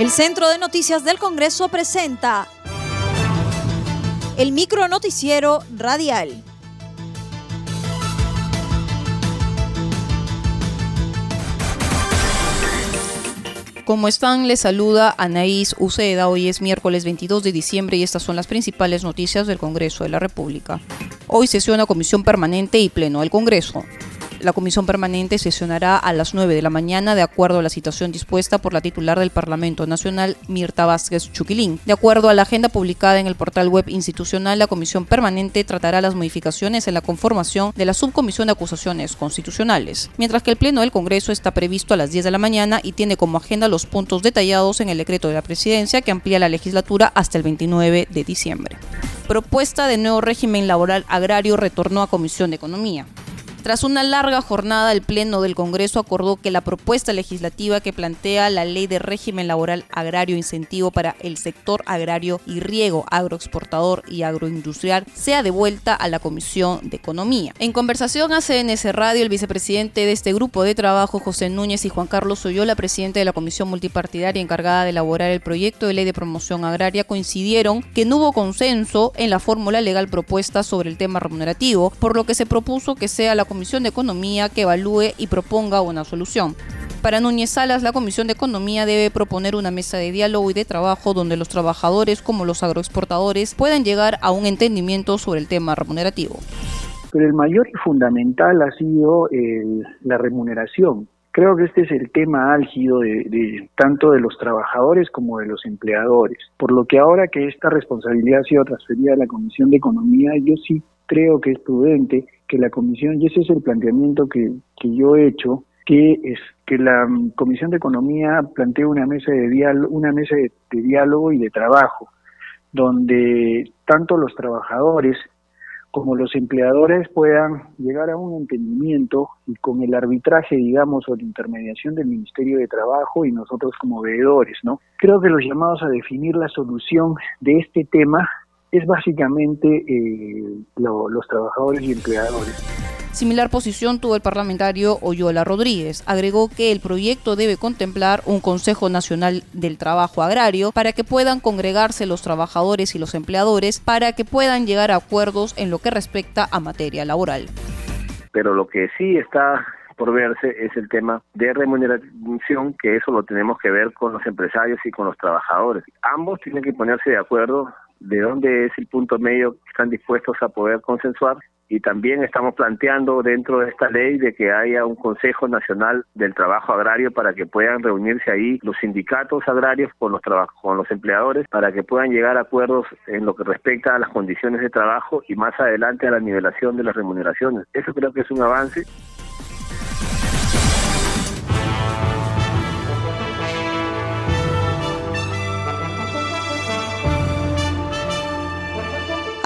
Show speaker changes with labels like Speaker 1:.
Speaker 1: El Centro de Noticias del Congreso presenta el micro noticiero radial.
Speaker 2: ¿Cómo están? Les saluda Anaís Uceda. Hoy es miércoles 22 de diciembre y estas son las principales noticias del Congreso de la República. Hoy sesiona Comisión Permanente y Pleno del Congreso. La comisión permanente sesionará a las 9 de la mañana de acuerdo a la citación dispuesta por la titular del Parlamento Nacional, Mirta Vázquez Chuquilín. De acuerdo a la agenda publicada en el portal web institucional, la comisión permanente tratará las modificaciones en la conformación de la subcomisión de acusaciones constitucionales, mientras que el Pleno del Congreso está previsto a las 10 de la mañana y tiene como agenda los puntos detallados en el decreto de la presidencia que amplía la legislatura hasta el 29 de diciembre. Propuesta de nuevo régimen laboral agrario retornó a Comisión de Economía. Tras una larga jornada, el Pleno del Congreso acordó que la propuesta legislativa que plantea la Ley de Régimen Laboral Agrario Incentivo para el sector agrario y riego agroexportador y agroindustrial sea devuelta a la Comisión de Economía. En conversación a CNS Radio, el vicepresidente de este grupo de trabajo, José Núñez, y Juan Carlos Oyola, presidente de la Comisión Multipartidaria encargada de elaborar el proyecto de ley de promoción agraria, coincidieron que no hubo consenso en la fórmula legal propuesta sobre el tema remunerativo, por lo que se propuso que sea la Comisión de Economía que evalúe y proponga una solución. Para Núñez Salas, la Comisión de Economía debe proponer una mesa de diálogo y de trabajo donde los trabajadores como los agroexportadores puedan llegar a un entendimiento sobre el tema remunerativo.
Speaker 3: Pero el mayor y fundamental ha sido la remuneración. Creo que este es el tema álgido de, de, tanto de los trabajadores como de los empleadores. Por lo que ahora que esta responsabilidad ha sido transferida a la Comisión de Economía, yo sí creo que es prudente que la comisión, y ese es el planteamiento que, que yo he hecho, que es que la mm, Comisión de Economía plantee una mesa de diálogo, una mesa de, diálogo y de trabajo, donde tanto los trabajadores como los empleadores puedan llegar a un entendimiento y con el arbitraje, digamos, o la intermediación del Ministerio de Trabajo y nosotros como veedores, ¿no? Creo que los llamados a definir la solución de este tema es básicamente eh, los trabajadores y empleadores.
Speaker 2: Similar posición tuvo el parlamentario Oyola Rodríguez. Agregó que el proyecto debe contemplar un Consejo Nacional del Trabajo Agrario para que puedan congregarse los trabajadores y los empleadores para que puedan llegar a acuerdos en lo que respecta a materia laboral.
Speaker 4: Pero lo que sí está por verse es el tema de remuneración, que eso lo tenemos que ver con los empresarios y con los trabajadores. Ambos tienen que ponerse de acuerdo de dónde es el punto medio que están dispuestos a poder consensuar y también estamos planteando dentro de esta ley de que haya un Consejo Nacional del Trabajo Agrario para que puedan reunirse ahí los sindicatos agrarios con los con los empleadores para que puedan llegar a acuerdos en lo que respecta a las condiciones de trabajo y más adelante a la nivelación de las remuneraciones. Eso creo que es un avance